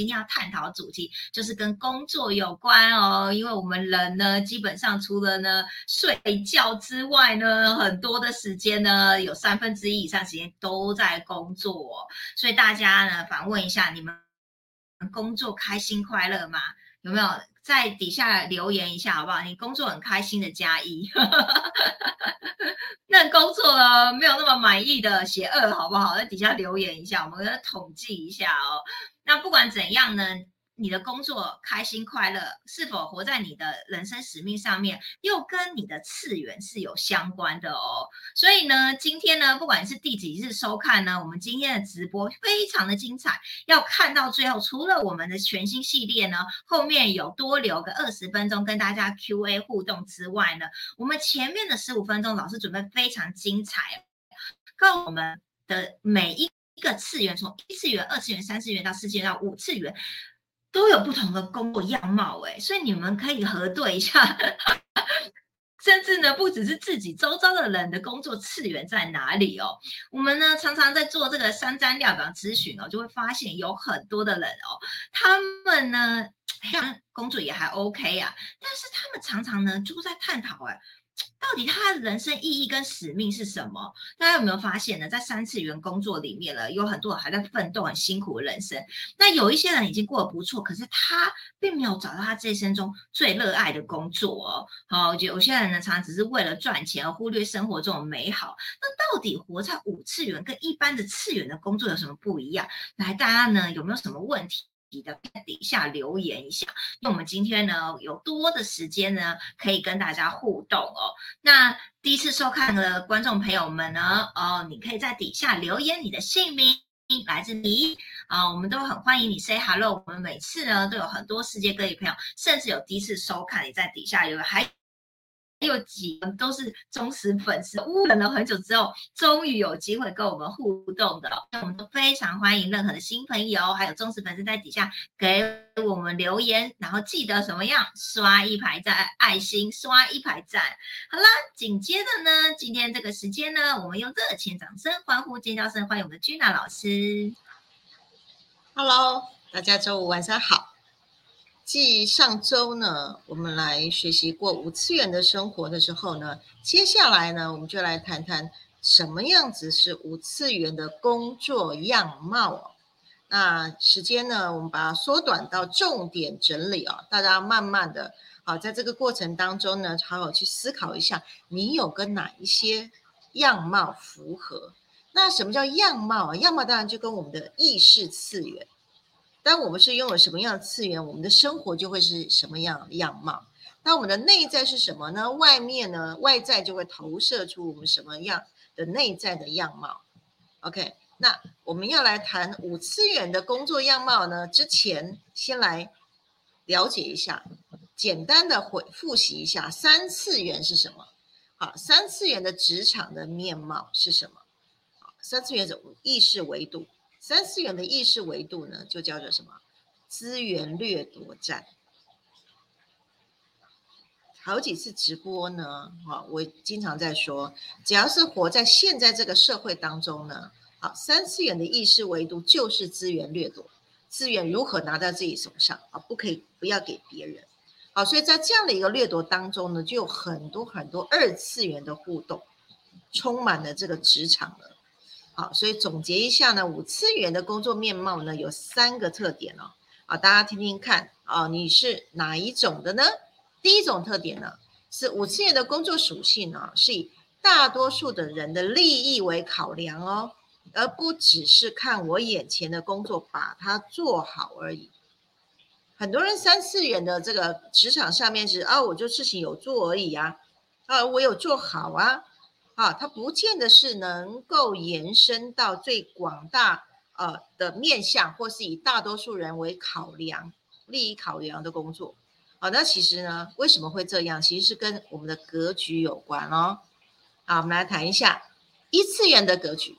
今天要探讨主题就是跟工作有关哦，因为我们人呢，基本上除了呢睡觉之外呢，很多的时间呢，有三分之一以上时间都在工作，所以大家呢，反问一下，你们工作开心快乐吗？有没有在底下留言一下，好不好？你工作很开心的加一，那工作呢没有那么满意的写二，好不好？在底下留言一下，我们来统计一下哦。那不管怎样呢，你的工作开心快乐，是否活在你的人生使命上面，又跟你的次元是有相关的哦。所以呢，今天呢，不管是第几日收看呢，我们今天的直播非常的精彩，要看到最后，除了我们的全新系列呢，后面有多留个二十分钟跟大家 Q&A 互动之外呢，我们前面的十五分钟老师准备非常精彩，告诉我们的每一。一个次元，从一次元、二次元、三次元到四次元到五次元，都有不同的工作样貌，哎，所以你们可以核对一下，甚至呢，不只是自己周遭的人的工作次元在哪里哦。我们呢，常常在做这个三张料表咨询哦，就会发现有很多的人哦，他们呢，工作也还 OK 啊，但是他们常常呢，就在探讨，哎。到底他的人生意义跟使命是什么？大家有没有发现呢？在三次元工作里面了，有很多人还在奋斗，很辛苦的人生。那有一些人已经过得不错，可是他并没有找到他这一生中最热爱的工作哦。好，有些人呢，常常只是为了赚钱而忽略生活中的美好。那到底活在五次元跟一般的次元的工作有什么不一样？来，大家呢有没有什么问题？的底下留言一下，那我们今天呢有多的时间呢，可以跟大家互动哦。那第一次收看的观众朋友们呢，哦，你可以在底下留言你的姓名，来自你啊，我们都很欢迎你 say hello。我们每次呢都有很多世界各地朋友，甚至有第一次收看，你在底下留言还。有几都是忠实粉丝，等了很久之后，终于有机会跟我们互动的，我们都非常欢迎任何的新朋友，还有忠实粉丝在底下给我们留言，然后记得什么样，刷一排赞，爱心刷一排赞。好啦，紧接着呢，今天这个时间呢，我们用热情掌声、欢呼尖叫声欢迎我们的君娜老师。Hello，大家周五晚上好。继上周呢，我们来学习过五次元的生活的时候呢，接下来呢，我们就来谈谈什么样子是五次元的工作样貌哦。那时间呢，我们把它缩短到重点整理哦，大家慢慢的，好，在这个过程当中呢，好好去思考一下，你有跟哪一些样貌符合？那什么叫样貌啊？样貌当然就跟我们的意识次元。当我们是拥有什么样的次元，我们的生活就会是什么样样貌。那我们的内在是什么呢？外面呢，外在就会投射出我们什么样的内在的样貌。OK，那我们要来谈五次元的工作样貌呢？之前先来了解一下，简单的回复习一下三次元是什么。好，三次元的职场的面貌是什么？好，三次元的意识维度。三次元的意识维度呢，就叫做什么？资源掠夺战。好几次直播呢，哈，我经常在说，只要是活在现在这个社会当中呢，好，三次元的意识维度就是资源掠夺，资源如何拿到自己手上啊？不可以不要给别人。好，所以在这样的一个掠夺当中呢，就有很多很多二次元的互动，充满了这个职场了。好，所以总结一下呢，五次元的工作面貌呢有三个特点哦。啊，大家听听看啊，你是哪一种的呢？第一种特点呢是五次元的工作属性呢是以大多数的人的利益为考量哦，而不只是看我眼前的工作把它做好而已。很多人三次元的这个职场上面是啊，我就事情有做而已啊，啊，我有做好啊。啊，它不见得是能够延伸到最广大呃的面向，或是以大多数人为考量、利益考量的工作。好，那其实呢，为什么会这样？其实是跟我们的格局有关哦。好，我们来谈一下一次元的格局，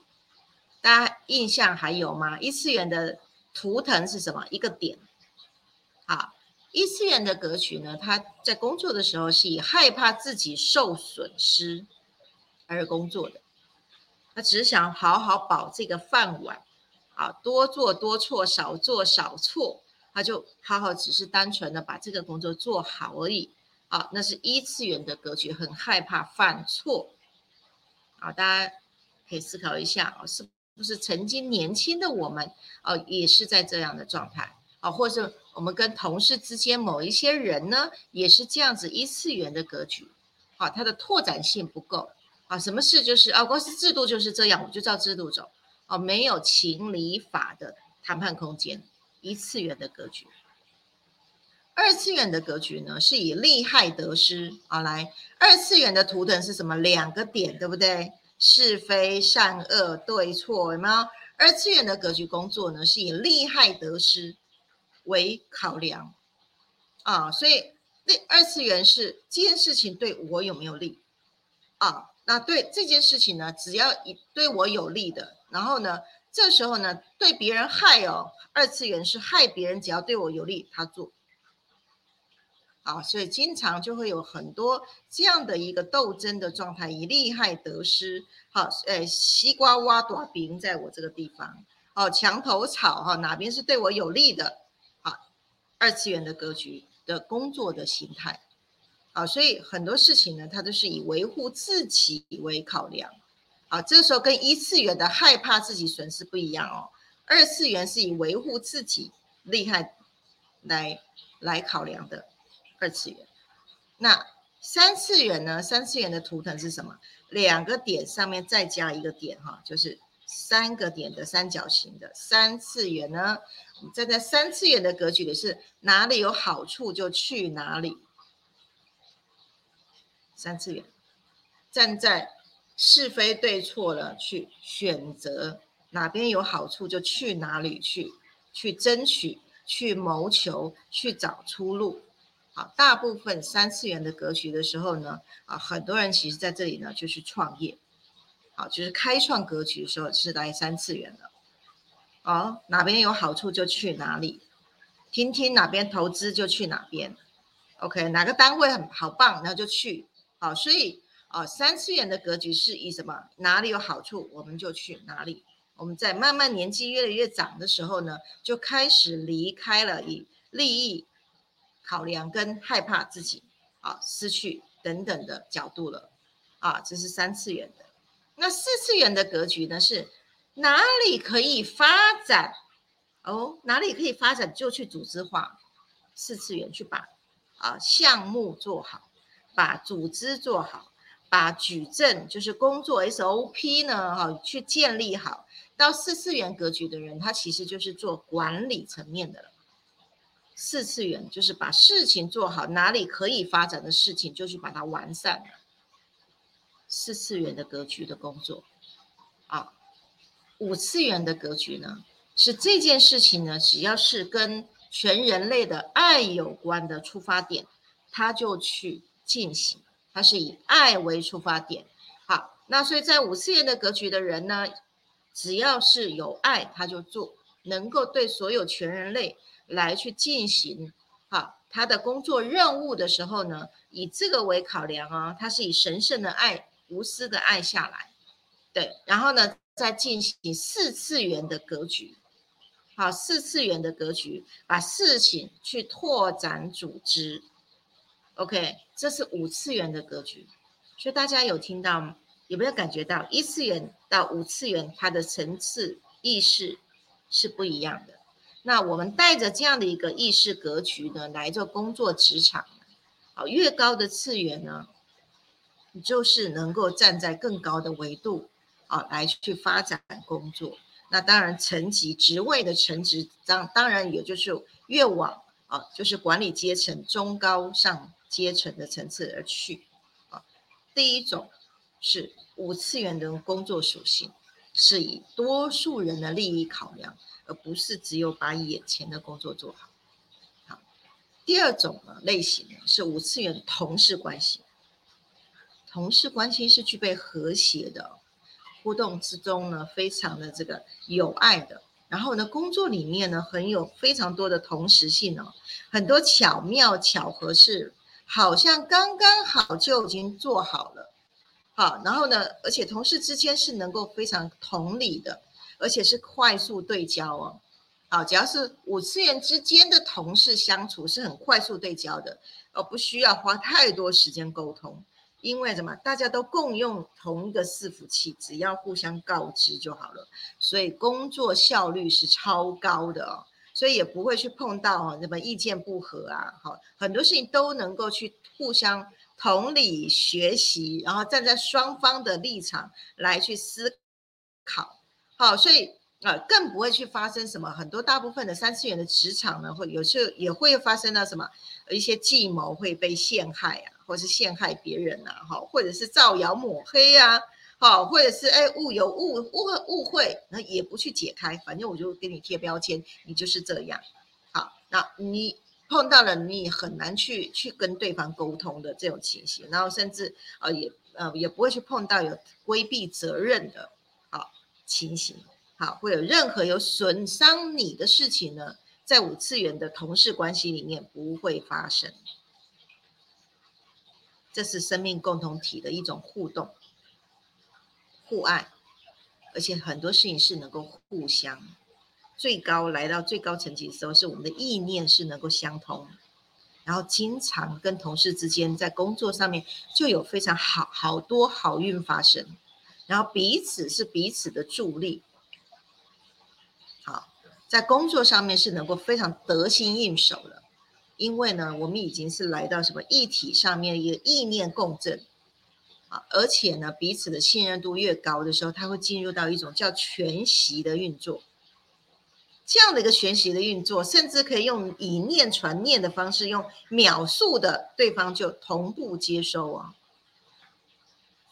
大家印象还有吗？一次元的图腾是什么？一个点。好，一次元的格局呢，他在工作的时候是以害怕自己受损失。而工作的，他只想好好保这个饭碗，啊，多做多错，少做少错，他就好好只是单纯的把这个工作做好而已。啊，那是一次元的格局，很害怕犯错。啊，大家可以思考一下啊，是不是曾经年轻的我们啊，也是在这样的状态啊，或者我们跟同事之间某一些人呢，也是这样子一次元的格局。啊，它的拓展性不够。啊，什么事就是啊，公司制度就是这样，我就照制度走。哦，没有情理法的谈判空间，一次元的格局。二次元的格局呢，是以利害得失啊来。二次元的图腾是什么？两个点，对不对？是非善恶对错，有没有？二次元的格局工作呢，是以利害得失为考量啊，所以那二次元是这件事情对我有没有利啊？那对这件事情呢，只要以对我有利的。然后呢，这时候呢，对别人害哦，二次元是害别人，只要对我有利，他做。好，所以经常就会有很多这样的一个斗争的状态，以利害得失。好，诶，西瓜挖短饼在我这个地方，哦，墙头草哈，哪边是对我有利的？好，二次元的格局的工作的形态。啊，所以很多事情呢，它都是以维护自己为考量。啊，这个时候跟一次元的害怕自己损失不一样哦。二次元是以维护自己厉害来来考量的二次元。那三次元呢？三次元的图腾是什么？两个点上面再加一个点哈，就是三个点的三角形的三次元呢。站在三次元的格局里是哪里有好处就去哪里。三次元站在。是非对错了，去选择哪边有好处就去哪里去，去争取，去谋求，去找出路。好，大部分三次元的格局的时候呢，啊，很多人其实在这里呢就是创业，好，就是开创格局的时候是来三次元的。哦，哪边有好处就去哪里，听听哪边投资就去哪边。OK，哪个单位很好棒，然后就去。好，所以。啊，三次元的格局是以什么？哪里有好处，我们就去哪里。我们在慢慢年纪越来越长的时候呢，就开始离开了以利益考量跟害怕自己啊失去等等的角度了。啊，这是三次元的。那四次元的格局呢？是哪里可以发展？哦，哪里可以发展就去组织化。四次元去把啊项目做好，把组织做好。把矩阵就是工作 SOP 呢，哈，去建立好。到四次元格局的人，他其实就是做管理层面的了。四次元就是把事情做好，哪里可以发展的事情，就去把它完善了。四次元的格局的工作，啊，五次元的格局呢，是这件事情呢，只要是跟全人类的爱有关的出发点，他就去进行。它是以爱为出发点，好，那所以在五次元的格局的人呢，只要是有爱，他就做，能够对所有全人类来去进行，好，他的工作任务的时候呢，以这个为考量啊，他是以神圣的爱、无私的爱下来，对，然后呢，再进行四次元的格局，好，四次元的格局，把事情去拓展组织。OK，这是五次元的格局，所以大家有听到有没有感觉到一次元到五次元它的层次意识是不一样的？那我们带着这样的一个意识格局呢来做工作职场，好，越高的次元呢，你就是能够站在更高的维度啊来去发展工作。那当然层级职位的层级，当当然也就是越往啊就是管理阶层中高上。阶层的层次而去啊，第一种是五次元的工作属性，是以多数人的利益考量，而不是只有把眼前的工作做好。好，第二种呢类型呢是五次元同事关系，同事关系是具备和谐的互动之中呢，非常的这个有爱的。然后呢，工作里面呢很有非常多的同时性哦，很多巧妙巧合是。好像刚刚好就已经做好了，好，然后呢，而且同事之间是能够非常同理的，而且是快速对焦哦，好，只要是五次元之间的同事相处是很快速对焦的，而不需要花太多时间沟通，因为什么？大家都共用同一个伺服器，只要互相告知就好了，所以工作效率是超高的哦。所以也不会去碰到什么意见不合啊，好，很多事情都能够去互相同理学习，然后站在双方的立场来去思考，好，所以。呃，更不会去发生什么很多大部分的三次元的职场呢，会有时候也会发生到什么一些计谋会被陷害啊，或是陷害别人呐，哈，或者是造谣抹黑啊，好，或者是哎误有误误误会，那也不去解开，反正我就给你贴标签，你就是这样，好，那你碰到了你很难去去跟对方沟通的这种情形，然后甚至呃也呃也不会去碰到有规避责任的好情形。好，会有任何有损伤你的事情呢，在五次元的同事关系里面不会发生。这是生命共同体的一种互动、互爱，而且很多事情是能够互相。最高来到最高层级的时候，是我们的意念是能够相通，然后经常跟同事之间在工作上面就有非常好好多好运发生，然后彼此是彼此的助力。好在工作上面是能够非常得心应手的，因为呢，我们已经是来到什么一体上面一个意念共振而且呢，彼此的信任度越高的时候，它会进入到一种叫全息的运作，这样的一个全息的运作，甚至可以用以念传念的方式，用秒速的对方就同步接收啊，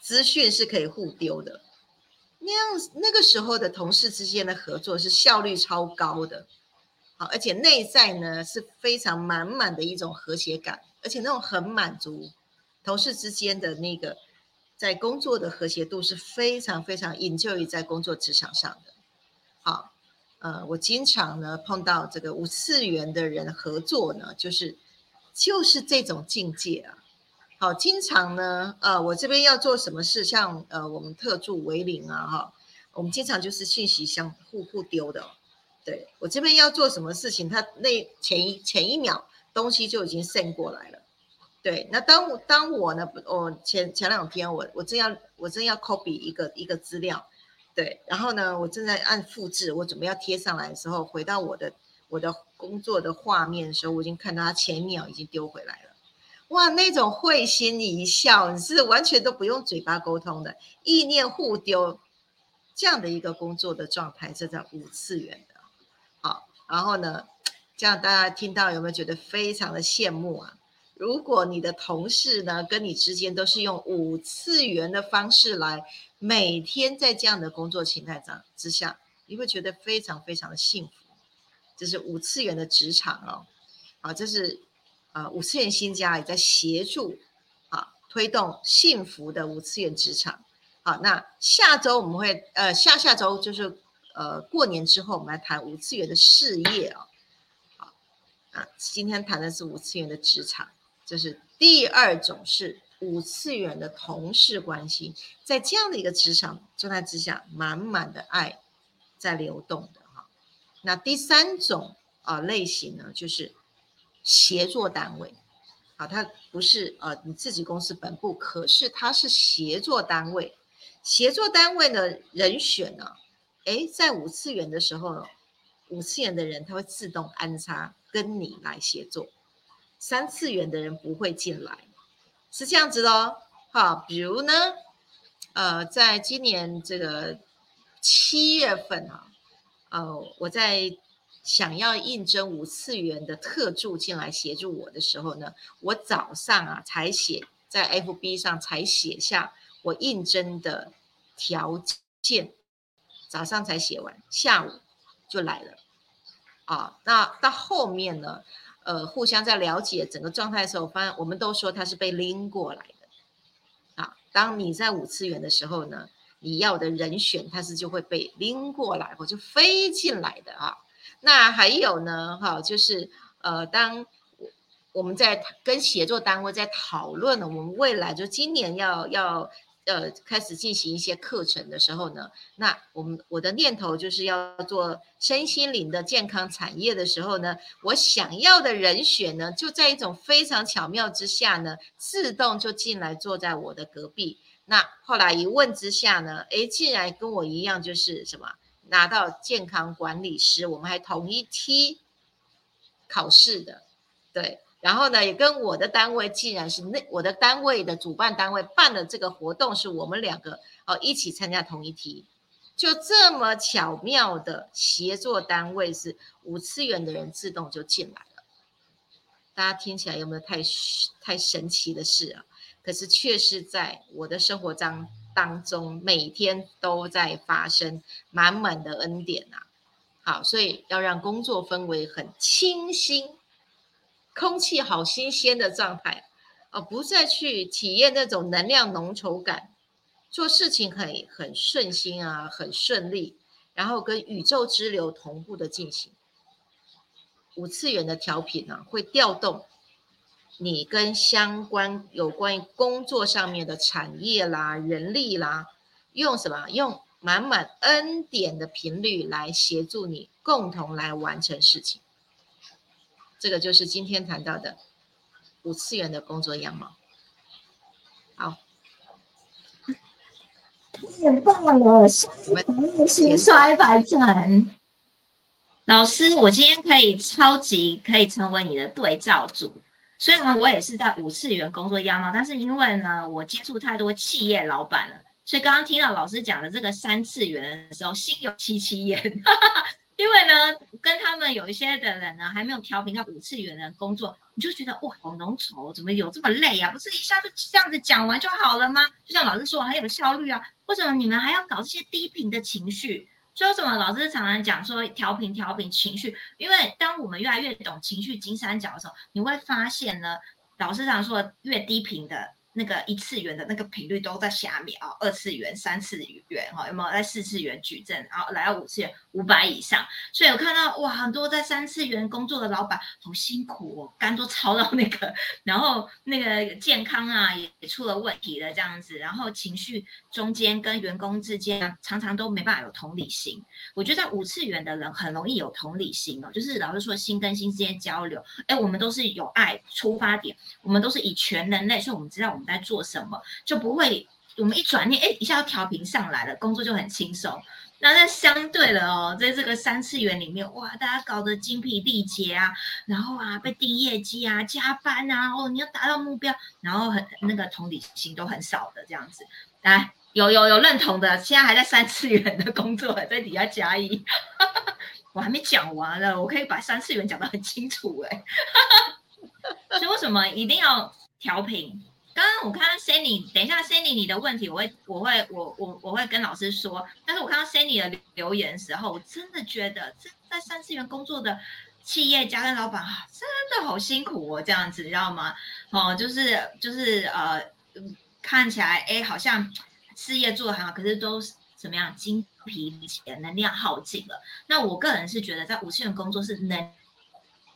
资讯是可以互丢的。那样那个时候的同事之间的合作是效率超高的，好，而且内在呢是非常满满的一种和谐感，而且那种很满足，同事之间的那个在工作的和谐度是非常非常引咎于在工作职场上的。好，呃，我经常呢碰到这个五次元的人合作呢，就是就是这种境界啊。好，经常呢，呃，我这边要做什么事，像呃，我们特助为零啊，哈，我们经常就是信息相互互丢的，对我这边要做什么事情，他那前一前一秒东西就已经渗过来了，对，那当我当我呢，我前前两天我我正要我正要 copy 一个一个资料，对，然后呢，我正在按复制，我准备要贴上来的时候，回到我的我的工作的画面的时候，我已经看到他前一秒已经丢回来了。哇，那种会心一笑，你是完全都不用嘴巴沟通的，意念互丢，这样的一个工作的状态，是在五次元的。好，然后呢，这样大家听到有没有觉得非常的羡慕啊？如果你的同事呢，跟你之间都是用五次元的方式来每天在这样的工作形态上之下，你会觉得非常非常的幸福。这是五次元的职场哦，好，这是。啊，五次元新家也在协助啊，推动幸福的五次元职场。好，那下周我们会呃，下下周就是呃，过年之后我们来谈五次元的事业啊。好，啊，今天谈的是五次元的职场，这是第二种是五次元的同事关系，在这样的一个职场状态之下，满满的爱在流动的哈。那第三种啊类型呢，就是。协作单位，好，它不是呃你自己公司本部，可是它是协作单位。协作单位的人选呢，哎，在五次元的时候，五次元的人他会自动安插跟你来协作，三次元的人不会进来，是这样子的哦。好，比如呢，呃，在今年这个七月份啊，呃，我在。想要应征五次元的特助进来协助我的时候呢，我早上啊才写在 FB 上才写下我应征的条件，早上才写完，下午就来了。啊，那到后面呢，呃，互相在了解整个状态的时候，发现我们都说他是被拎过来的。啊，当你在五次元的时候呢，你要的人选他是就会被拎过来或就飞进来的啊。那还有呢，哈，就是呃，当我们在跟协作单位在讨论呢，我们未来就今年要要呃开始进行一些课程的时候呢，那我们我的念头就是要做身心灵的健康产业的时候呢，我想要的人选呢，就在一种非常巧妙之下呢，自动就进来坐在我的隔壁。那后来一问之下呢，诶，竟然跟我一样，就是什么拿到健康管理师，我们还同一梯考试的，对。然后呢，也跟我的单位，既然是那我的单位的主办单位办的这个活动，是我们两个哦一起参加同一题，就这么巧妙的协作单位是五次元的人自动就进来了。大家听起来有没有太太神奇的事啊？可是却是在我的生活当当中，每天都在发生，满满的恩典呐。好，所以要让工作氛围很清新，空气好新鲜的状态，哦，不再去体验那种能量浓稠感，做事情很很顺心啊，很顺利，然后跟宇宙之流同步的进行。五次元的调频呢，会调动。你跟相关有关于工作上面的产业啦、人力啦，用什么？用满满恩典的频率来协助你，共同来完成事情。这个就是今天谈到的五次元的工作样貌。好，太棒了！心衰百转。老师，我今天可以超级可以成为你的对照组。虽然我也是在五次元工作样貌，但是因为呢，我接触太多企业老板了，所以刚刚听到老师讲的这个三次元的时候，心有戚戚焉。因为呢，跟他们有一些的人呢，还没有调频到五次元的工作，你就觉得哇，好浓稠，怎么有这么累啊？不是一下就这样子讲完就好了吗？就像老师说，很有效率啊，为什么你们还要搞这些低频的情绪？所以什么？老师常常讲说调频调频情绪，因为当我们越来越懂情绪金三角的时候，你会发现呢，老师常说越低频的。那个一次元的那个频率都在下面啊，二次元、三次元哈，有没有在四次元矩阵？然后来到五次元五百以上，所以我看到哇，很多在三次元工作的老板好辛苦哦，肝都超到那个，然后那个健康啊也出了问题了这样子，然后情绪中间跟员工之间常常都没办法有同理心。我觉得在五次元的人很容易有同理心哦，就是老师说心跟心之间交流，哎，我们都是有爱出发点，我们都是以全人类，所以我们知道。在做什么就不会，我们一转念，哎，一下调频上来了，工作就很轻松。那在相对的哦，在这个三次元里面，哇，大家搞得精疲力竭啊，然后啊，被定业绩啊，加班啊，哦，你要达到目标，然后很那个同理心都很少的这样子。来，有有有认同的，现在还在三次元的工作，在底下加一。我还没讲完呢，我可以把三次元讲得很清楚哎。所以为什么一定要调频？刚刚我看到 Sandy，等一下 Sandy 你的问题，我会我会我我我会跟老师说。但是我看到 Sandy 的留言的时候，我真的觉得在三次元工作的企业家跟老板啊，真的好辛苦哦，这样子，你知道吗？哦，就是就是呃，看起来哎，好像事业做得很好，可是都怎么样，精疲力竭，能量耗尽了。那我个人是觉得，在五次元工作是能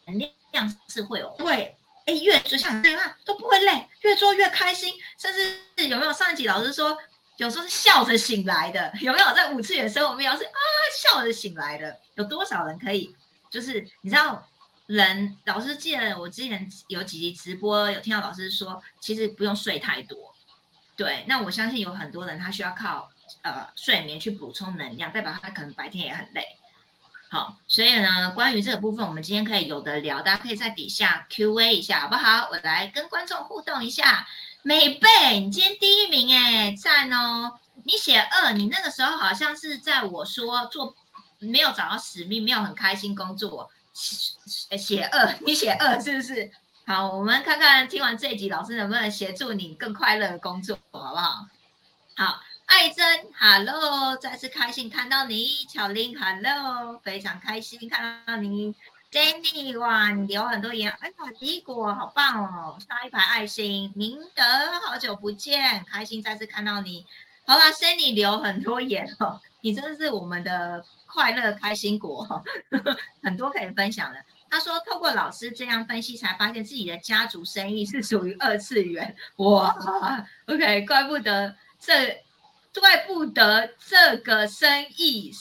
能量是会有会。哎，越就像这样都不会累，越做越开心，甚至有没有上一集老师说，有时候是笑着醒来的，有没有在五次元生活面是啊笑着醒来的？有多少人可以？就是你知道，人老师记得我之前有几集直播，有听到老师说，其实不用睡太多。对，那我相信有很多人他需要靠呃睡眠去补充能量，代表他可能白天也很累。好，所以呢，关于这个部分，我们今天可以有的聊，大家可以在底下 Q A 一下，好不好？我来跟观众互动一下。美贝，你今天第一名哎，赞哦！你写二，你那个时候好像是在我说做没有找到使命，没有很开心工作，写二，你写二是不是？好，我们看看听完这一集，老师能不能协助你更快乐的工作，好不好？好。爱珍，Hello，再次开心看到你。巧玲，Hello，非常开心看到你。Jenny，哇，你留很多言，哎呀，迪果好棒哦，刷一排爱心。明德，好久不见，开心再次看到你。好啦 s a n d y 留很多言哦，你真的是我们的快乐开心果，很多可以分享的。他说，透过老师这样分析，才发现自己的家族生意是属于二次元。哇，OK，怪不得。这怪不得这个生意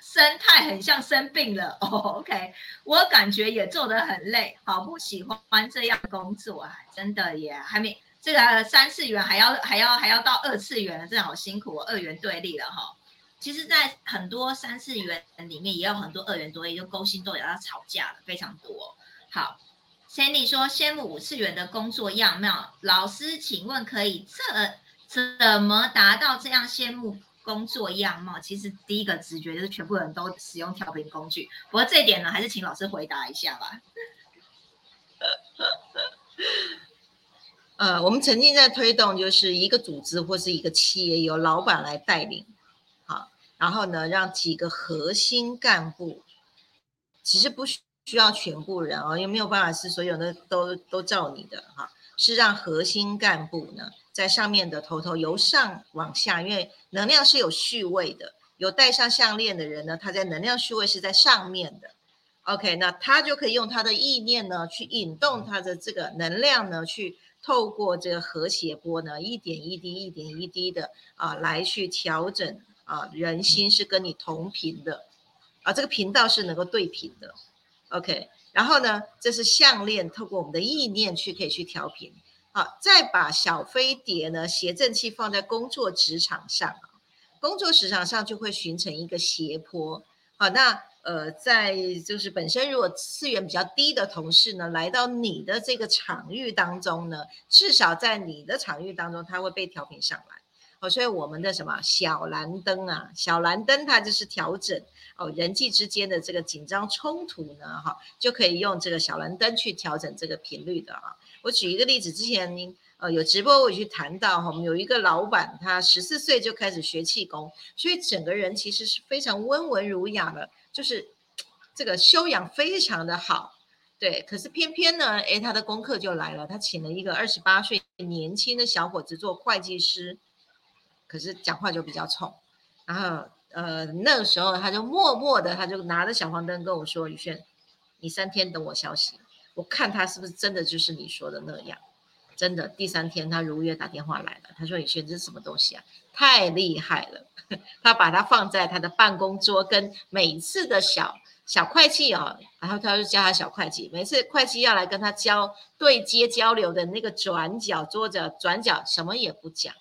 生态很像生病了。哦，OK，我感觉也做得很累，好不喜欢这样工作啊，真的也还没这个三次元还要还要还要到二次元了，真的好辛苦，二元对立了哈。其实，在很多三次元里面，也有很多二元对立，就勾心斗角要吵架了，非常多。好，Sandy 说羡慕五次元的工作样貌，老师，请问可以这怎么达到这样羡慕工作样貌？其实第一个直觉就是全部人都使用调频工具，不过这一点呢，还是请老师回答一下吧。呃，我们曾经在推动，就是一个组织或是一个企业由老板来带领。好然后呢，让几个核心干部，其实不需需要全部人哦，因为没有办法是所有的都都照你的哈，是让核心干部呢在上面的头头由上往下，因为能量是有序位的，有戴上项链的人呢，他在能量序位是在上面的，OK，那他就可以用他的意念呢去引动他的这个能量呢，去透过这个和谐波呢，一点一滴、一点一滴的啊来去调整。啊，人心是跟你同频的，啊，这个频道是能够对频的，OK。然后呢，这是项链，透过我们的意念去可以去调频。好，再把小飞碟呢，谐振器放在工作职场上啊，工作职场上就会形成一个斜坡。好，那呃，在就是本身如果次元比较低的同事呢，来到你的这个场域当中呢，至少在你的场域当中，他会被调频上来。好，所以我们的什么小蓝灯啊，小蓝灯它就是调整哦人际之间的这个紧张冲突呢，哈，就可以用这个小蓝灯去调整这个频率的啊。我举一个例子，之前呃有直播我也去谈到哈，我们有一个老板，他十四岁就开始学气功，所以整个人其实是非常温文儒雅的，就是这个修养非常的好，对。可是偏偏呢，诶，他的功课就来了，他请了一个二十八岁年轻的小伙子做会计师。可是讲话就比较冲，然后呃那个时候他就默默的，他就拿着小黄灯跟我说：“宇轩，你三天等我消息，我看他是不是真的就是你说的那样。”真的，第三天他如约打电话来了，他说：“宇轩，这是什么东西啊？太厉害了！” 他把它放在他的办公桌，跟每次的小小会计啊，然后他就叫他小会计，每次会计要来跟他交对接交流的那个转角桌子转角什么也不讲。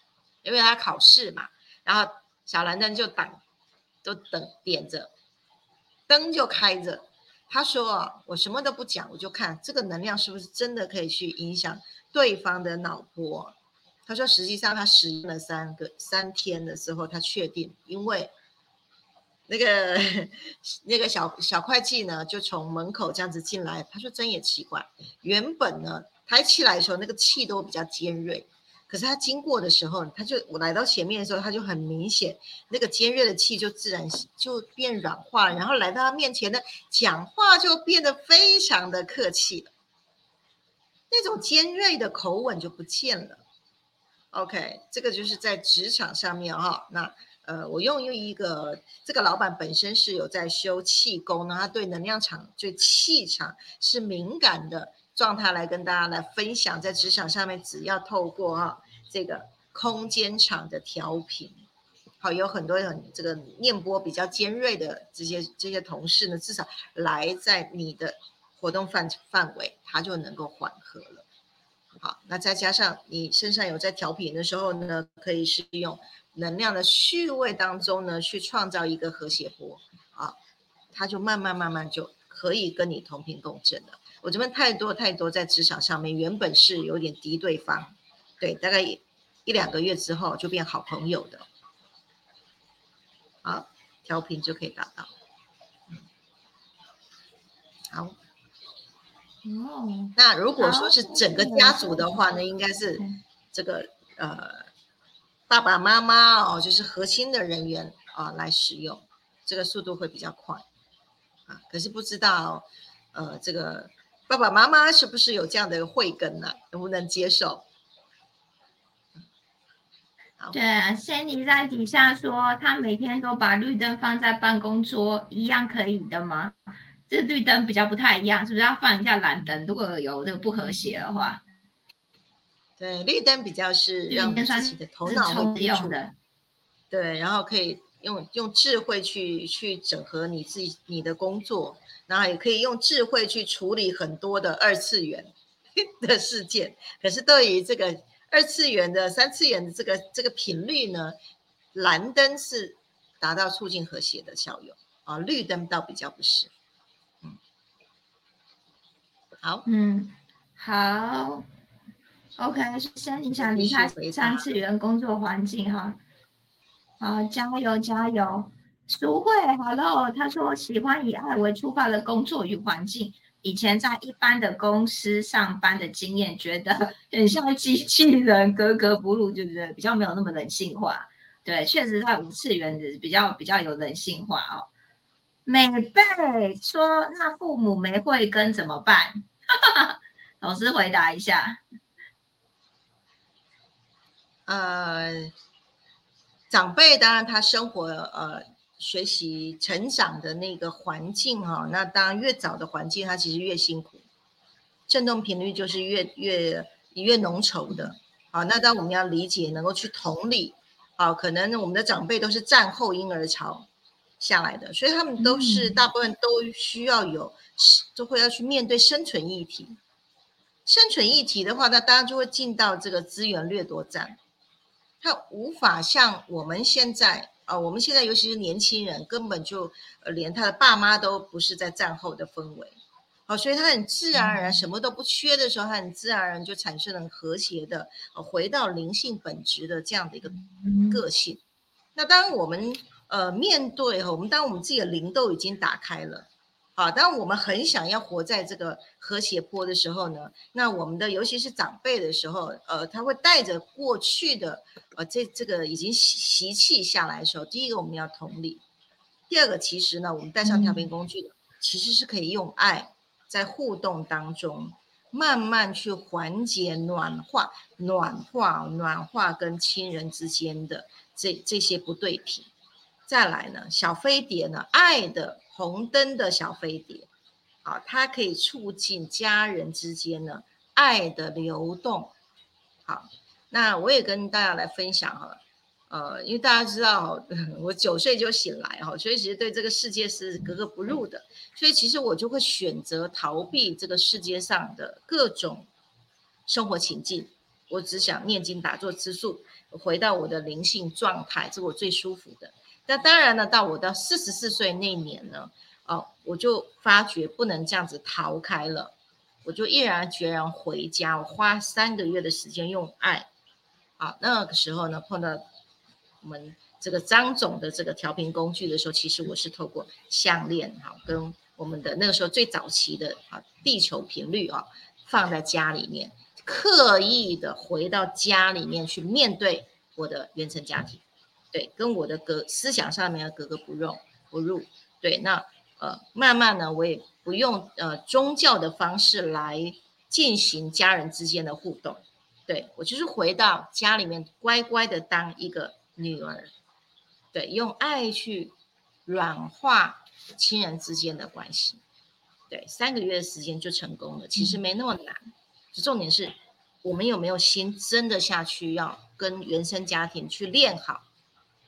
因为他考试嘛，然后小蓝灯就挡，都等点着，灯就开着。他说：“我什么都不讲，我就看这个能量是不是真的可以去影响对方的脑波。”他说：“实际上他使用了三个三天的时候，他确定，因为那个那个小小会计呢，就从门口这样子进来。他说真也奇怪，原本呢，抬起来的时候那个气都比较尖锐。”可是他经过的时候，他就我来到前面的时候，他就很明显，那个尖锐的气就自然就变软化了。然后来到他面前呢，讲话就变得非常的客气，那种尖锐的口吻就不见了。OK，这个就是在职场上面哈。那呃，我用用一个这个老板本身是有在修气功呢，他对能量场、对气场是敏感的。状态来跟大家来分享，在职场上面，只要透过哈这个空间场的调频，好，有很多很这个念波比较尖锐的这些这些同事呢，至少来在你的活动范范围，它就能够缓和了。好，那再加上你身上有在调频的时候呢，可以是用能量的序位当中呢，去创造一个和谐波啊，它就慢慢慢慢就可以跟你同频共振了。我这边太多太多在职场上面，原本是有点敌对方，对，大概一两个月之后就变好朋友的，好，调频就可以达到，好，哦，那如果说是整个家族的话呢，应该是这个呃爸爸妈妈哦，就是核心的人员啊来使用，这个速度会比较快，啊，可是不知道呃这个。爸爸妈妈是不是有这样的慧根呢？能不能接受？对，Sandy 在底下说，他每天都把绿灯放在办公桌，一样可以的吗？这绿灯比较不太一样，是不是要放一下蓝灯？如果有那个不和谐的话，对，绿灯比较是让自己的头脑会清楚的，对，然后可以用用智慧去去整合你自己你的工作，然后也可以用智慧去处理很多的二次元 的事件。可是对于这个二次元的、三次元的这个这个频率呢，蓝灯是达到促进和谐的效用啊，绿灯倒比较不是。嗯，好，嗯，好。OK，先你想离开三次元工作环境哈，好，加油加油！淑慧，Hello，他说喜欢以爱为出发的工作与环境，以前在一般的公司上班的经验，觉得很像机器人，格格不入，对不对比较没有那么人性化。对，确实在五次元的比较比较有人性化哦。美贝说，那父母没慧根怎么办？老师回答一下。呃，长辈当然他生活呃学习成长的那个环境哈，那当然越早的环境他其实越辛苦，振动频率就是越越越浓稠的。好，那当我们要理解，能够去同理，好，可能我们的长辈都是战后婴儿潮下来的，所以他们都是大部分都需要有都会要去面对生存议题。生存议题的话，那当然就会进到这个资源掠夺战。他无法像我们现在啊，我们现在尤其是年轻人，根本就呃连他的爸妈都不是在战后的氛围，好，所以他很自然而然什么都不缺的时候，他很自然而然就产生了和谐的，回到灵性本质的这样的一个个性。那当我们呃面对哈，我们当我们自己的灵都已经打开了。好，当我们很想要活在这个和谐坡的时候呢，那我们的尤其是长辈的时候，呃，他会带着过去的呃这这个已经习习气下来的时候，第一个我们要同理，第二个其实呢，我们带上调频工具，其实是可以用爱在互动当中慢慢去缓解暖化、暖化、暖化跟亲人之间的这这些不对频。再来呢，小飞碟呢，爱的。红灯的小飞碟，好，它可以促进家人之间呢爱的流动。好，那我也跟大家来分享哈，呃，因为大家知道 我九岁就醒来哈，所以其实对这个世界是格格不入的，所以其实我就会选择逃避这个世界上的各种生活情境，我只想念经打坐吃素，回到我的灵性状态，这是我最舒服的。那当然呢，到我到四十四岁那年呢，哦，我就发觉不能这样子逃开了，我就毅然决然回家，我花三个月的时间用爱，啊，那个时候呢，碰到我们这个张总的这个调频工具的时候，其实我是透过项链哈，跟我们的那个时候最早期的啊地球频率啊，放在家里面，刻意的回到家里面去面对我的原生家庭。对，跟我的格思想上面格格不入，不入。对，那呃，慢慢呢，我也不用呃宗教的方式来进行家人之间的互动。对我就是回到家里面，乖乖的当一个女儿。对，用爱去软化亲人之间的关系。对，三个月的时间就成功了，其实没那么难。重点是我们有没有心真的下去，要跟原生家庭去练好。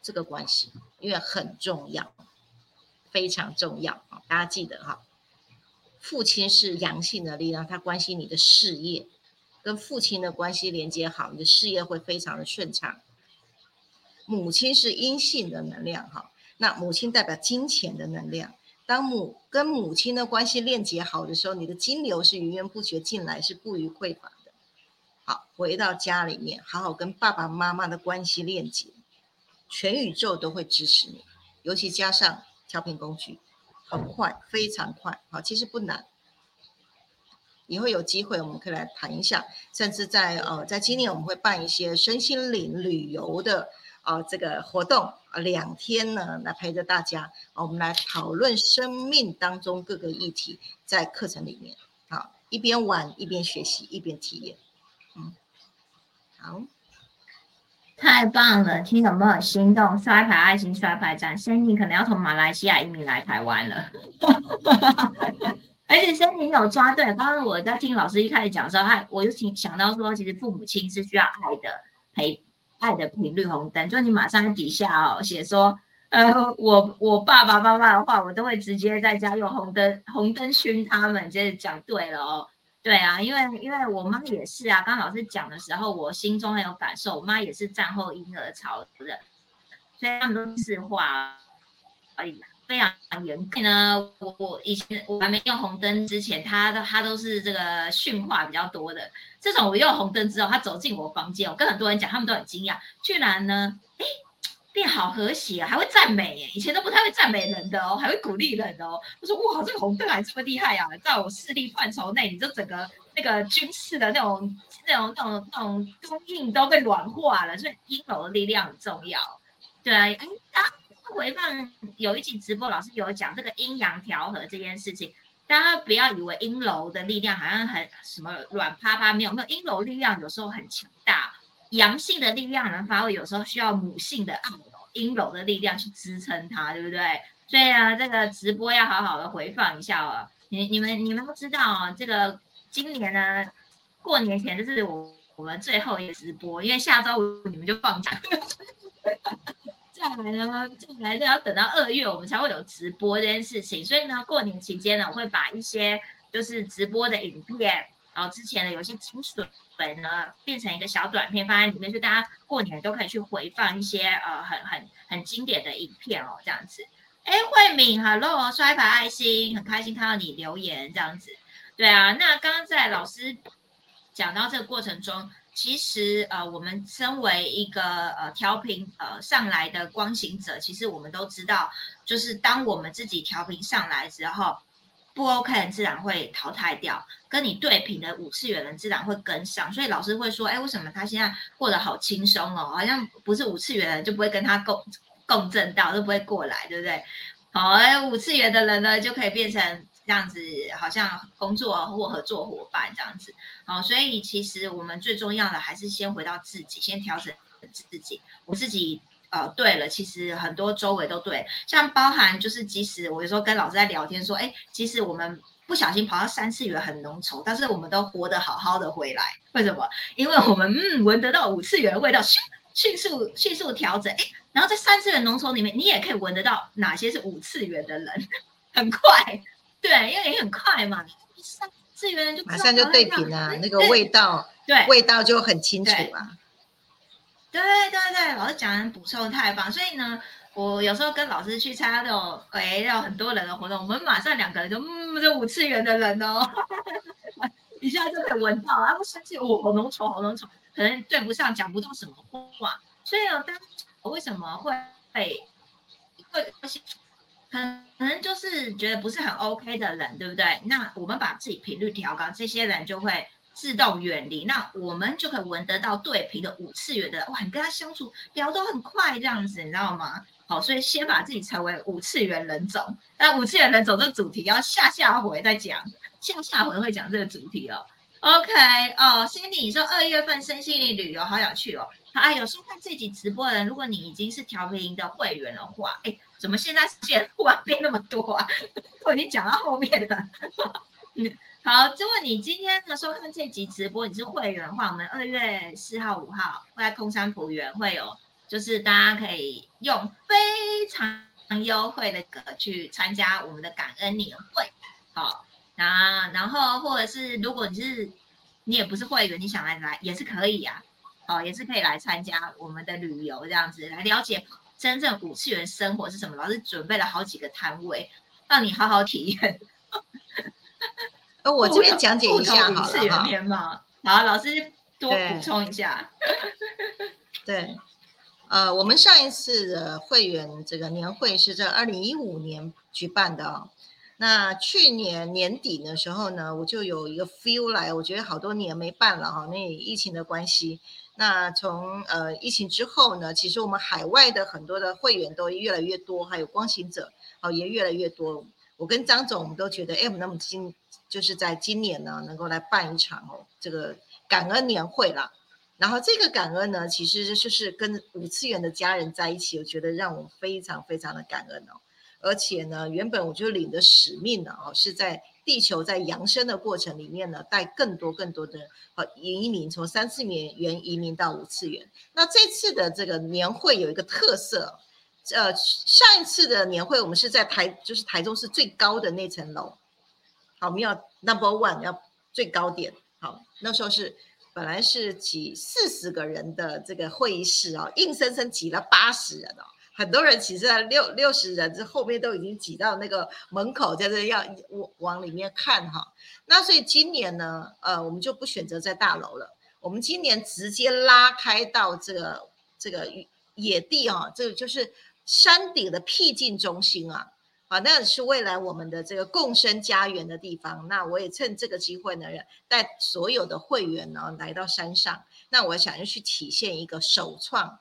这个关系，因为很重要，非常重要啊！大家记得哈，父亲是阳性的力量，他关心你的事业，跟父亲的关系连接好，你的事业会非常的顺畅。母亲是阴性的能量哈，那母亲代表金钱的能量，当母跟母亲的关系链接好的时候，你的金流是源源不绝进来，是不予匮乏的。好，回到家里面，好好跟爸爸妈妈的关系链接。全宇宙都会支持你，尤其加上调频工具，很快，非常快。好，其实不难。以后有机会我们可以来谈一下，甚至在呃，在今年我们会办一些身心灵旅游的啊这个活动啊，两天呢来陪着大家，我们来讨论生命当中各个议题，在课程里面啊，一边玩一边学习一边体验，嗯，好。太棒了，听有没有心动？刷牌爱心刷牌站，生意可能要从马来西亚移民来台湾了。而且森林有抓对，刚刚我在听老师一开始讲的时候，他我就听想到说，其实父母亲是需要爱的陪爱的频率红灯，就你马上底下哦写说，呃，我我爸爸妈妈的话，我都会直接在家用红灯红灯熏他们，就是讲对了哦。对啊，因为因为我妈也是啊，刚老师讲的时候，我心中很有感受。我妈也是战后婴儿潮的，所以他们都是话哎呀，非常严格呢。我我以前我还没用红灯之前，他都他都是这个训话比较多的。自从我用红灯之后，他走进我房间，我跟很多人讲，他们都很惊讶，居然呢，哎。变好和谐啊，还会赞美耶！以前都不太会赞美人的哦，还会鼓励人哦。我说哇，这个红灯还这么厉害啊！在我势力范畴内，你就整个那个军事的那种、那种、那种、那种供应都被软化了。所以阴柔的力量很重要。对啊，哎，大家回放有一集直播，老师有讲这个阴阳调和这件事情。大家不要以为阴柔的力量好像很什么软趴趴，没有没有，阴柔力量有时候很强大。阳性的力量能发挥，有时候需要母性的爱柔、阴柔的力量去支撑它，对不对？所以啊，这个直播要好好的回放一下哦。你、你们、你们都知道啊，这个今年呢，过年前就是我我们最后一个直播，因为下周五你们就放假。再来呢，再来就要等到二月，我们才会有直播这件事情。所以呢，过年期间呢，我会把一些就是直播的影片，然后之前的有些精髓。呢，变成一个小短片放在里面，就大家过年都可以去回放一些呃很很很经典的影片哦，这样子。哎，慧敏，Hello，刷一排爱心，很开心看到你留言这样子。对啊，那刚刚在老师讲到这个过程中，其实呃，我们身为一个呃调频呃上来的光行者，其实我们都知道，就是当我们自己调频上来之后。不 OK 的自然会淘汰掉，跟你对频的五次元人自然会跟上，所以老师会说，哎，为什么他现在过得好轻松哦？好像不是五次元人就不会跟他共共振到，都不会过来，对不对？好，哎，五次元的人呢就可以变成这样子，好像工作或合作伙伴这样子。好，所以其实我们最重要的还是先回到自己，先调整自己，我自己。呃，对了，其实很多周围都对，像包含就是，即使我有时候跟老师在聊天说，哎，其实我们不小心跑到三次元很浓稠，但是我们都活得好好的回来，为什么？因为我们嗯闻得到五次元的味道，迅迅速迅速调整，哎，然后在三次元浓稠里面，你也可以闻得到哪些是五次元的人，很快，对，因为也很快嘛，三次元就马上就对比了，那个味道，对，味道就很清楚啊。对对对，老师讲补充太棒，所以呢，我有时候跟老师去参加那种哎，要很多人的活动，我们马上两个人就嗯，这五次元的人哦，一下就可以闻到，啊，不生气，我好浓稠，好浓稠，可能对不上，讲不到什么话，所以呢，当我为什么会会会可能就是觉得不是很 OK 的人，对不对？那我们把自己频率调高，这些人就会。自动远离，那我们就可以闻得到对频的五次元的哇，你跟他相处聊都很快这样子，你知道吗？好，所以先把自己成为五次元人种。那五次元人种这主题要下下回再讲，下下回会讲这个主题哦。OK，哦欣弟你说二月份身心灵旅游好有趣哦。好，有收看这集直播的人，如果你已经是调频的会员的话，哎，怎么现在线忽然变那么多啊？我已经讲到后面了。好，如果你今天呢收看这集直播，你是会员的话，我们二月四号、五号会在空山浦园会有，就是大家可以用非常优惠的格去参加我们的感恩年会。好，那然后或者是如果你是你也不是会员，你想来来也是可以呀。好，也是可以来参加我们的旅游，这样子来了解真正五次元生活是什么。老师准备了好几个摊位，让你好好体验。呃，我这边讲解一下好了哈。好，老师多补充一下。对，呃，我们上一次的会员这个年会是在二零一五年举办的哦。那去年年底的时候呢，我就有一个 feel 来，我觉得好多年没办了哈，那疫情的关系。那从呃疫情之后呢，其实我们海外的很多的会员都越来越多，还有光行者哦也越来越多。我跟张总我们都觉得，哎，我们那么今就是在今年呢，能够来办一场哦，这个感恩年会啦。然后这个感恩呢，其实就是跟五次元的家人在一起，我觉得让我非常非常的感恩哦。而且呢，原本我就领的使命呢，哦，是在。地球在扬升的过程里面呢，带更多更多的呃移民，从三次元移民到五次元。那这次的这个年会有一个特色，呃，上一次的年会我们是在台，就是台中市最高的那层楼，好，我们要 number one 要最高点，好，那时候是本来是挤四十个人的这个会议室哦，硬生生挤了八十人哦。很多人其实六六十人这后面都已经挤到那个门口，在这要往往里面看哈。那所以今年呢，呃，我们就不选择在大楼了，我们今年直接拉开到这个这个野地啊，这个就是山顶的僻静中心啊，啊，那是未来我们的这个共生家园的地方。那我也趁这个机会呢，带所有的会员呢来到山上，那我想要去体现一个首创。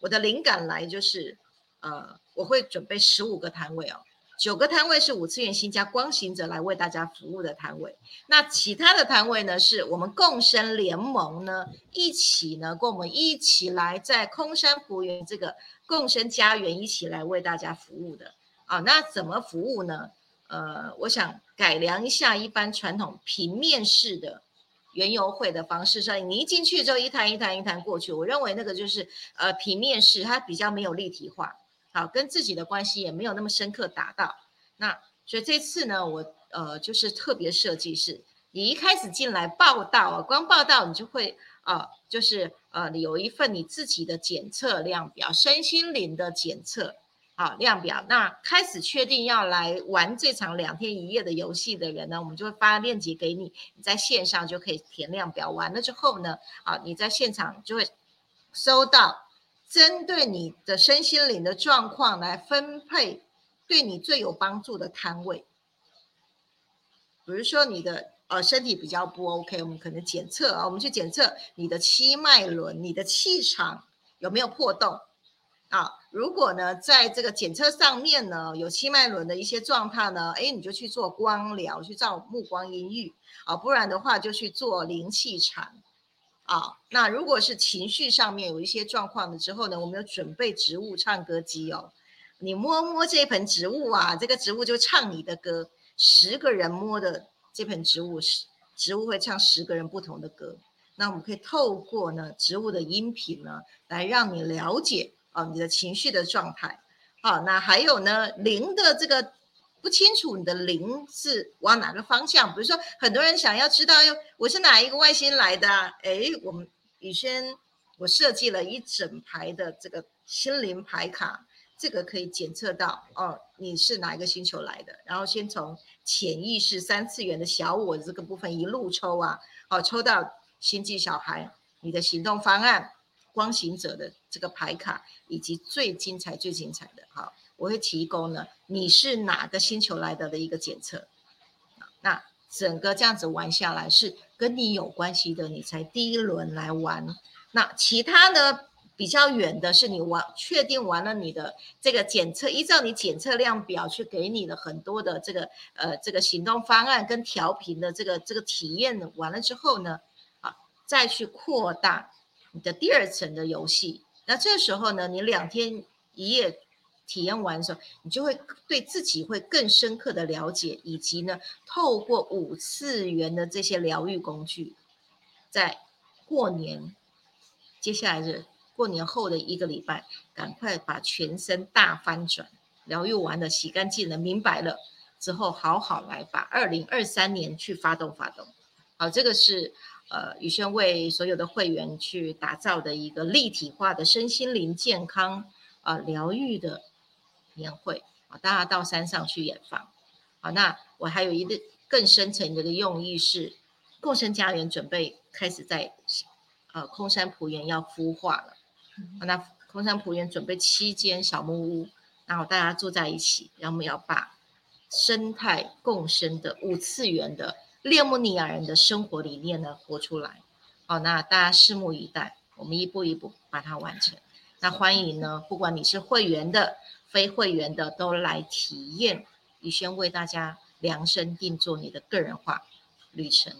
我的灵感来就是，呃，我会准备十五个摊位哦，九个摊位是五次元新家光行者来为大家服务的摊位，那其他的摊位呢，是我们共生联盟呢一起呢跟我们一起来在空山福园这个共生家园一起来为大家服务的啊，那怎么服务呢？呃，我想改良一下一般传统平面式的。原油会的方式上，你一进去之后一摊一摊一摊过去，我认为那个就是呃平面式，它比较没有立体化，好跟自己的关系也没有那么深刻达到。那所以这次呢，我呃就是特别设计是，你一开始进来报道啊，光报道你就会啊，就是呃有一份你自己的检测量表，身心灵的检测。好量表，那开始确定要来玩这场两天一夜的游戏的人呢，我们就会发链接给你，你在线上就可以填量表。完了之后呢，啊，你在现场就会收到针对你的身心灵的状况来分配对你最有帮助的摊位。比如说你的呃身体比较不 OK，我们可能检测啊，我们去检测你的七脉轮、你的气场有没有破洞。啊，如果呢，在这个检测上面呢，有七脉轮的一些状态呢，哎，你就去做光疗，去照目光阴郁啊，不然的话就去做灵气场啊。那如果是情绪上面有一些状况的之后呢，我们有准备植物唱歌机哦，你摸摸这盆植物啊，这个植物就唱你的歌，十个人摸的这盆植物，是植物会唱十个人不同的歌。那我们可以透过呢植物的音频呢，来让你了解。哦，你的情绪的状态，好，那还有呢，零的这个不清楚，你的零是往哪个方向？比如说，很多人想要知道，哟，我是哪一个外星来的？哎，我们宇轩，我设计了一整排的这个心灵牌卡，这个可以检测到哦，你是哪一个星球来的？然后先从潜意识三次元的小我这个部分一路抽啊，哦，抽到星际小孩，你的行动方案。光行者的这个牌卡，以及最精彩、最精彩的，好，我会提供呢，你是哪个星球来的的一个检测，那整个这样子玩下来是跟你有关系的，你才第一轮来玩。那其他呢比较远的是你玩确定完了你的这个检测，依照你检测量表去给你的很多的这个呃这个行动方案跟调频的这个这个体验完了之后呢，啊，再去扩大。你的第二层的游戏，那这时候呢，你两天一夜体验完的时候，你就会对自己会更深刻的了解，以及呢，透过五次元的这些疗愈工具，在过年接下来的过年后的一个礼拜，赶快把全身大翻转，疗愈完了，洗干净了，明白了之后，好好来把二零二三年去发动发动。好，这个是。呃，宇轩为所有的会员去打造的一个立体化的身心灵健康啊疗愈的年会啊，大家到山上去演放。好，那我还有一个更深层的一个用意是，共生家园准备开始在呃空山浦园要孵化了。那空山浦园准备七间小木屋，然后大家住在一起，然后我们要把生态共生的五次元的。列姆尼亚人的生活理念呢，活出来，好，那大家拭目以待，我们一步一步把它完成。那欢迎呢，不管你是会员的、非会员的，都来体验宇轩为大家量身定做你的个人化旅程。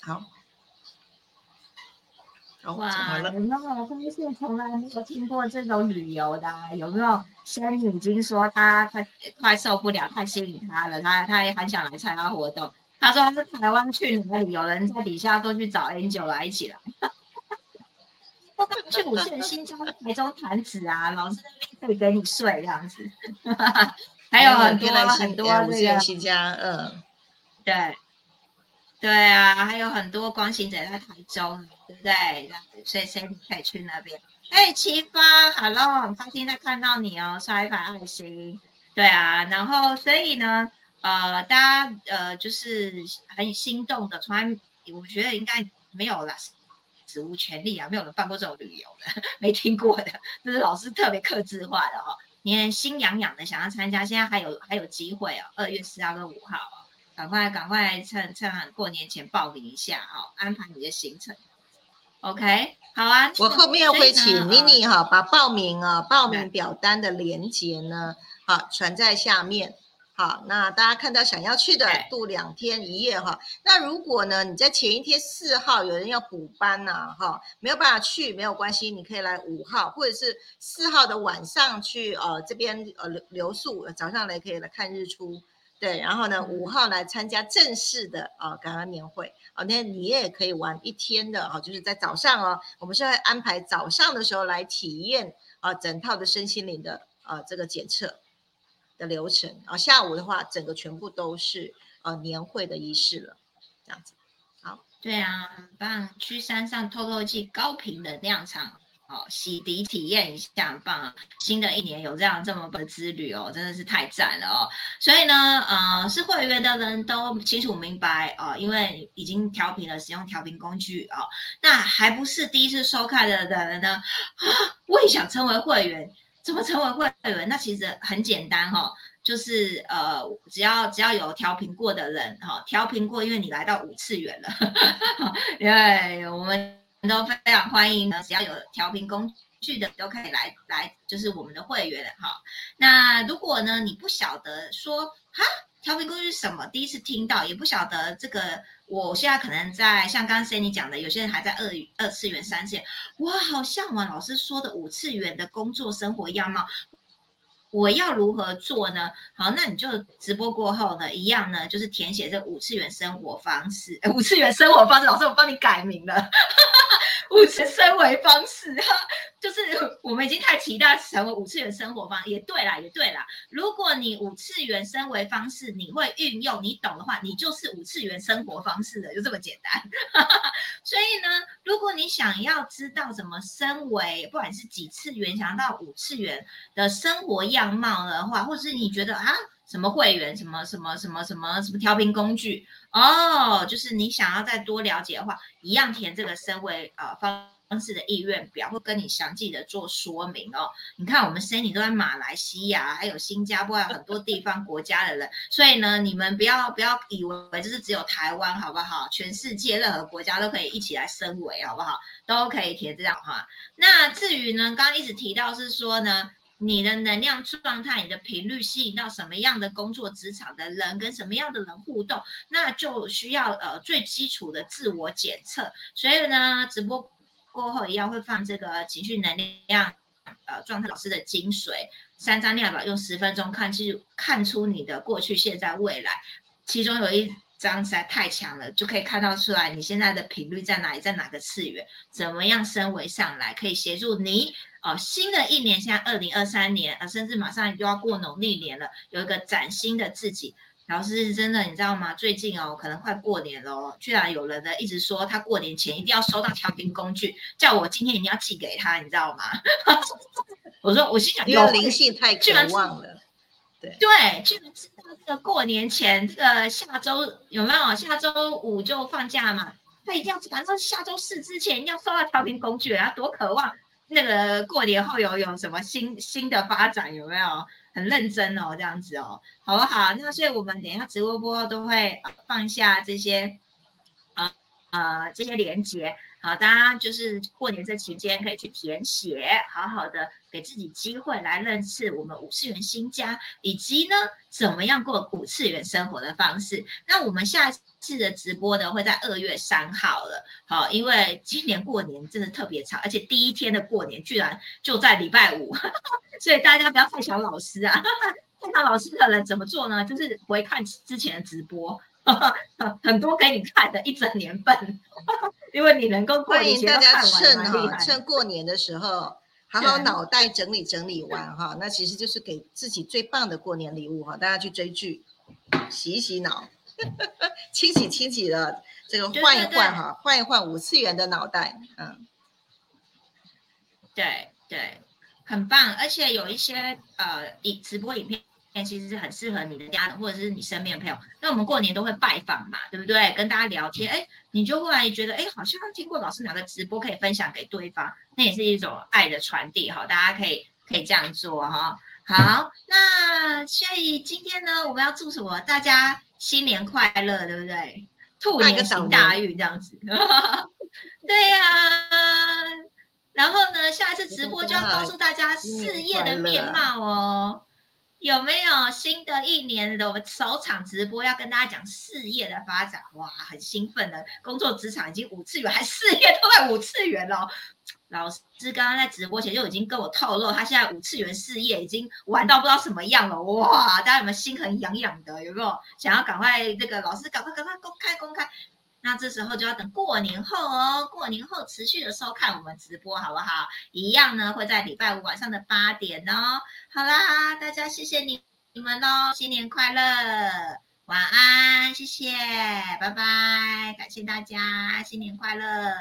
好，哇，有没有发现从来没有听过这种旅游的？有没有仙女已经说他快快受不了，太吸引他了，他他也很想来参加活动。他说他是台湾去哪里，有人在底下都去找 Angel 来一起来。去五线新疆、台中潭子啊，老师那边可以给你睡这样子。还有很多很多这个新疆，嗯，对。对啊，还有很多光行者在台中，对不对？这样子，所以 Cindy 可以去那边。哎，七发，Hello，很开心在看到你哦，刷一排爱心。对啊，然后所以呢，呃，大家呃就是很心动的，从来我觉得应该没有啦，史无前例啊，没有人办过这种旅游的，没听过的，这是老师特别克制化的哈。你心痒痒的想要参加，现在还有还有机会哦，二月四号跟五号哦。赶快赶快趁趁过年前报名一下哦，安排你的行程。OK，好啊。我后面会请妮妮哈把报名啊报名表单的链接呢，好传在下面。好，那大家看到想要去的度两天一夜哈。那如果呢你在前一天四号有人要补班呐哈，没有办法去没有关系，你可以来五号或者是四号的晚上去呃这边呃留留宿，早上来可以来看日出。对，然后呢，五号来参加正式的啊感恩年会啊，那你也可以玩一天的啊，就是在早上哦，我们是会安排早上的时候来体验啊整套的身心灵的啊这个检测的流程啊，下午的话整个全部都是呃年会的仪式了，这样子。好，对啊，很棒，去山上透透气，高频的酿场。哦，洗涤体验一下，很棒！新的一年有这样这么棒的之旅哦，真的是太赞了哦。所以呢，呃，是会员的人都清楚明白哦，因为已经调频了，使用调频工具哦。那还不是第一次收看的人呢？啊，我也想成为会员，怎么成为会员？那其实很简单哈，就是呃，只要只要有调频过的人哈，调频过，因为你来到五次元了，因为我们。都非常欢迎呢，只要有调频工具的都可以来来，就是我们的会员哈。那如果呢，你不晓得说哈调频工具是什么，第一次听到，也不晓得这个，我现在可能在像刚刚 Cindy 讲的，有些人还在二二次元、三次元，哇，好向往老师说的五次元的工作生活样貌。我要如何做呢？好，那你就直播过后呢，一样呢，就是填写这五次元生活方式。五次元生活方式，老师我帮你改名了。五次生活方式，哈，就是我们已经太期待成为五次元生活方。也对啦，也对啦。如果你五次元生活方式你会运用，你懂的话，你就是五次元生活方式的，就这么简单。所以呢，如果你想要知道怎么升为，不管是几次元，想要到五次元的生活样样貌的话，或者是你觉得啊，什么会员，什么什么什么什么什么调频工具。哦，就是你想要再多了解的话，一样填这个身为呃方方式的意愿表，会跟你详细的做说明哦。你看我们生意都在马来西亚，还有新加坡，有很多地方国家的人，所以呢，你们不要不要以为就是只有台湾，好不好？全世界任何国家都可以一起来升维，好不好？都可以填这样哈。那至于呢，刚刚一直提到是说呢。你的能量状态、你的频率吸引到什么样的工作职场的人，跟什么样的人互动，那就需要呃最基础的自我检测。所以呢，直播过后一样会放这个情绪能量呃状态老师的精髓三张量表，用十分钟看去看出你的过去、现在、未来。其中有一张实在太强了，就可以看到出来你现在的频率在哪里，在哪个次元，怎么样升维上来，可以协助你。哦，新的一年，现在二零二三年，啊，甚至马上就要过农历年了，有一个崭新的自己。老师真的，你知道吗？最近哦，可能快过年了，居然有人呢一直说他过年前一定要收到调频工具，叫我今天一定要寄给他，你知道吗？我说，我心想，因为灵性太渴望了，对对，居然知道这个过年前，这个下周有没有？下周五就放假嘛，他一定要，反正下周四之前要收到调频工具，他多渴望。那个过年后有有什么新新的发展有没有？很认真哦，这样子哦，好不好？那所以我们等一下直播播都会放下这些啊呃这些连接，好，大家就是过年这期间可以去填写，好好的给自己机会来认识我们五次元新家，以及呢怎么样过五次元生活的方式。那我们下次的直播呢会在二月三号了，好，因为今年过年真的特别长，而且第一天的过年居然就在礼拜五，所以大家不要太想老师啊。看到老师的人怎么做呢？就是回看之前的直播，很多给你看的一整年份，因为你能够欢迎大家趁哈趁过年的时候，好好脑袋整理整理完哈，那其实就是给自己最棒的过年礼物哈。大家去追剧，洗一洗脑，清洗清洗的这个换一换哈，换一换五次元的脑袋，嗯，对对，很棒，而且有一些呃影直播影片。其实是很适合你的家人或者是你身边的朋友。那我们过年都会拜访嘛，对不对？跟大家聊天，哎，你就忽然觉得，哎，好像听过老师哪个直播可以分享给对方，那也是一种爱的传递哈。大家可以可以这样做哈。好，那所以今天呢，我们要祝什么？大家新年快乐，对不对？兔年行大运这样子。对呀。然后呢，下一次直播就要告诉大家事业的面貌哦。有没有新的一年的我们首场直播要跟大家讲事业的发展？哇，很兴奋的，工作职场已经五次元，还事业都在五次元了。老师刚刚在直播前就已经跟我透露，他现在五次元事业已经玩到不知道什么样了。哇，大家有没有心很痒痒的？有没有想要赶快这个老师赶快赶快公开公开？那这时候就要等过年后哦，过年后持续的收看我们直播，好不好？一样呢，会在礼拜五晚上的八点哦。好啦，大家谢谢你你们喽，新年快乐，晚安，谢谢，拜拜，感谢大家，新年快乐。